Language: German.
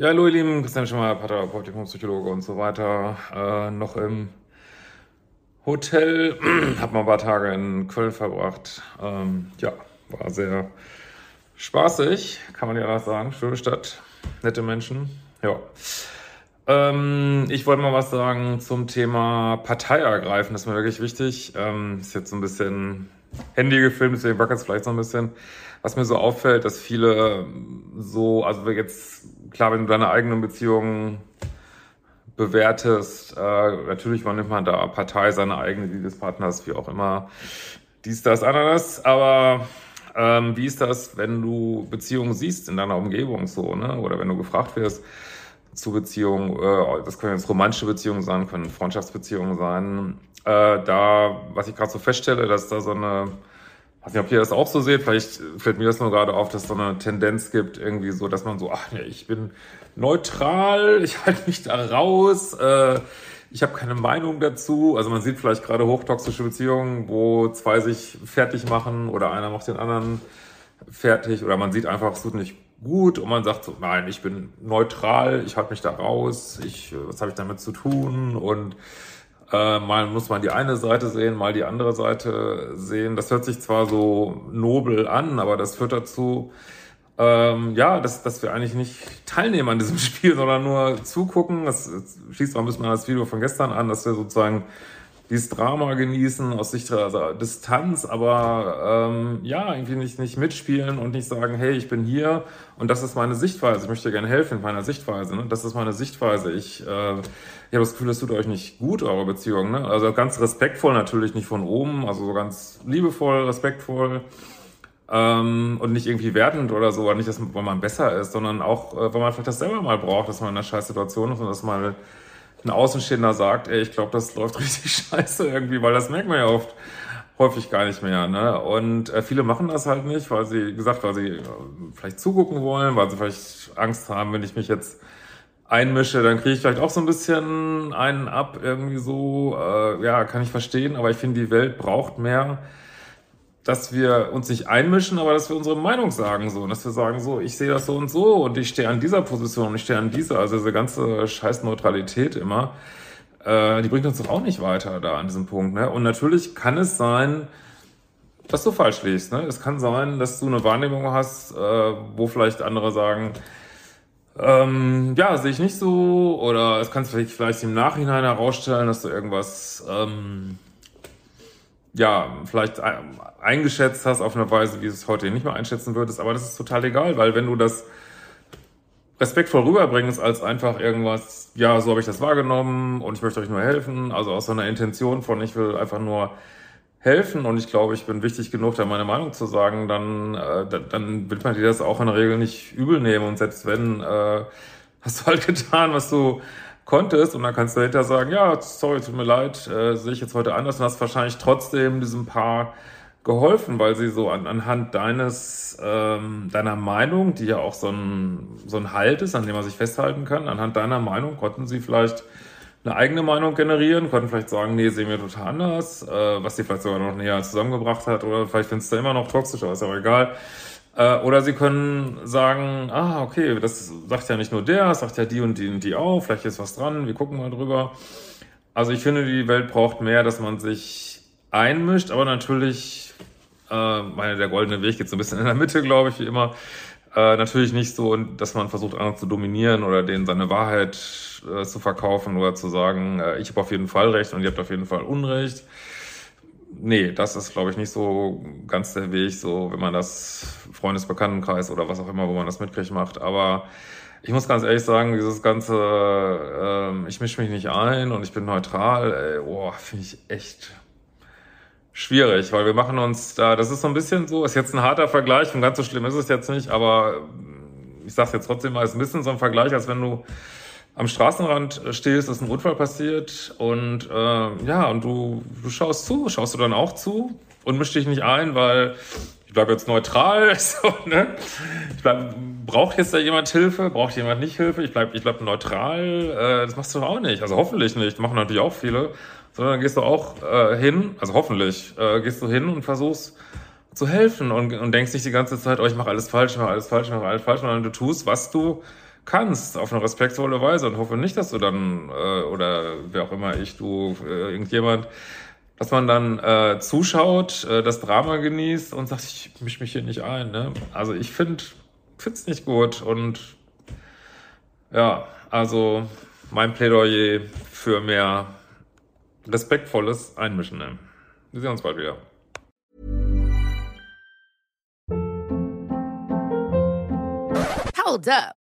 Ja, hallo ihr Lieben, Christian Schimmer, Paartherapeut, Psychologe und so weiter. Äh, noch im Hotel, hab mal ein paar Tage in Köln verbracht. Ähm, ja, war sehr spaßig, kann man ja anders sagen. Schöne Stadt, nette Menschen. Ja. Ähm, ich wollte mal was sagen zum Thema Partei ergreifen. Das ist mir wirklich wichtig. Ähm, ist jetzt so ein bisschen Handy gefilmt, deswegen wackelt es vielleicht so ein bisschen. Was mir so auffällt, dass viele so, also jetzt, klar, wenn du deine eigenen Beziehungen bewertest, äh, natürlich nimmt man da Partei, seine eigene, die des Partners, wie auch immer, dies, das, anderes, aber ähm, wie ist das, wenn du Beziehungen siehst in deiner Umgebung so, ne? Oder wenn du gefragt wirst zu Beziehungen, äh, das können jetzt romantische Beziehungen sein, können Freundschaftsbeziehungen sein. Äh, da, was ich gerade so feststelle, dass da so eine weiß nicht, ob ihr das auch so seht, vielleicht fällt mir das nur gerade auf, dass es so eine Tendenz gibt, irgendwie so, dass man so, ach nee, ich bin neutral, ich halte mich da raus, äh, ich habe keine Meinung dazu. Also man sieht vielleicht gerade hochtoxische Beziehungen, wo zwei sich fertig machen oder einer macht den anderen fertig oder man sieht einfach, es tut nicht gut und man sagt so, nein, ich bin neutral, ich halte mich da raus, ich, was habe ich damit zu tun und äh, mal muss man die eine Seite sehen, mal die andere Seite sehen. Das hört sich zwar so nobel an, aber das führt dazu, ähm, ja, dass, dass wir eigentlich nicht teilnehmen an diesem Spiel, sondern nur zugucken. Das, schließt auch ein bisschen an das Video von gestern an, dass wir sozusagen dieses Drama genießen aus Sicht der also Distanz, aber ähm, ja, irgendwie nicht, nicht mitspielen und nicht sagen, hey, ich bin hier und das ist meine Sichtweise. Ich möchte gerne helfen in meiner Sichtweise. Ne? Das ist meine Sichtweise. Ich, äh, ich habe das Gefühl, das tut euch nicht gut, eure Beziehung. Ne? Also ganz respektvoll natürlich, nicht von oben, also so ganz liebevoll, respektvoll. Ähm, und nicht irgendwie wertend oder so, nicht, dass, weil man besser ist, sondern auch, äh, weil man vielleicht das selber mal braucht, dass man in einer scheiß Situation ist und dass mal ein Außenstehender sagt, ey, ich glaube, das läuft richtig scheiße irgendwie, weil das merkt man ja oft häufig gar nicht mehr. Ne? Und äh, viele machen das halt nicht, weil sie, gesagt, weil sie äh, vielleicht zugucken wollen, weil sie vielleicht Angst haben, wenn ich mich jetzt einmische, dann kriege ich vielleicht auch so ein bisschen einen ab, irgendwie so. Äh, ja, kann ich verstehen, aber ich finde, die Welt braucht mehr dass wir uns nicht einmischen, aber dass wir unsere Meinung sagen so und dass wir sagen so, ich sehe das so und so und ich stehe an dieser Position und ich stehe an dieser, also diese ganze scheiß Neutralität immer, äh, die bringt uns doch auch nicht weiter da an diesem Punkt. Ne? Und natürlich kann es sein, dass du falsch liegst. Ne? Es kann sein, dass du eine Wahrnehmung hast, äh, wo vielleicht andere sagen, ähm, ja, sehe ich nicht so oder es kann sich vielleicht im Nachhinein herausstellen, dass du irgendwas ähm, ja, vielleicht eingeschätzt hast auf eine Weise, wie du es heute nicht mehr einschätzen würdest, aber das ist total egal, weil wenn du das respektvoll rüberbringst als einfach irgendwas, ja, so habe ich das wahrgenommen und ich möchte euch nur helfen, also aus so einer Intention von ich will einfach nur helfen und ich glaube, ich bin wichtig genug, da meine Meinung zu sagen, dann, äh, dann wird man dir das auch in der Regel nicht übel nehmen und selbst wenn, äh, hast du halt getan, was du konntest und dann kannst du hinterher sagen, ja, sorry, tut mir leid, äh, sehe ich jetzt heute anders. Und hast wahrscheinlich trotzdem diesem Paar geholfen, weil sie so an, anhand deines, ähm, deiner Meinung, die ja auch so ein, so ein Halt ist, an dem man sich festhalten kann, anhand deiner Meinung konnten sie vielleicht eine eigene Meinung generieren, konnten vielleicht sagen, nee, sehen wir total anders, äh, was sie vielleicht sogar noch näher zusammengebracht hat. Oder vielleicht findest du immer noch toxisch, aber ist aber egal. Äh, oder sie können sagen, ah, okay, das sagt ja nicht nur der, das sagt ja die und die und die auch, vielleicht ist was dran, wir gucken mal drüber. Also ich finde, die Welt braucht mehr, dass man sich einmischt, aber natürlich, äh, meine, der goldene Weg geht so ein bisschen in der Mitte, glaube ich, wie immer. Äh, natürlich nicht so, dass man versucht, andere zu dominieren oder denen seine Wahrheit äh, zu verkaufen oder zu sagen, äh, ich habe auf jeden Fall Recht und ihr habt auf jeden Fall Unrecht nee, das ist, glaube ich, nicht so ganz der Weg, so wenn man das Freundesbekanntenkreis oder was auch immer, wo man das mitkriegt, macht. Aber ich muss ganz ehrlich sagen, dieses ganze, ähm, ich mische mich nicht ein und ich bin neutral, ey, boah, finde ich echt schwierig, weil wir machen uns da, das ist so ein bisschen so, ist jetzt ein harter Vergleich und ganz so schlimm ist es jetzt nicht, aber ich sag's jetzt trotzdem mal, ist ein bisschen so ein Vergleich, als wenn du am Straßenrand stehst, ist ein Unfall passiert und äh, ja, und du, du schaust zu, schaust du dann auch zu und misch dich nicht ein, weil ich bleibe jetzt neutral, so, ne? Ich bleib, braucht jetzt da jemand Hilfe, braucht jemand nicht Hilfe, ich bleib, ich bleib neutral, äh, das machst du auch nicht, also hoffentlich nicht, machen natürlich auch viele, sondern dann gehst du auch äh, hin, also hoffentlich, äh, gehst du hin und versuchst zu helfen und, und denkst nicht die ganze Zeit, oh, ich mache alles falsch, ich mache alles falsch, ich mache alles falsch, sondern du tust, was du kannst, auf eine respektvolle Weise und hoffe nicht, dass du dann, äh, oder wer auch immer ich, du, äh, irgendjemand, dass man dann äh, zuschaut, äh, das Drama genießt und sagt, ich mische mich hier nicht ein. Ne? Also ich finde es nicht gut und ja, also mein Plädoyer für mehr respektvolles Einmischen. Ne? Wir sehen uns bald wieder. Hold up.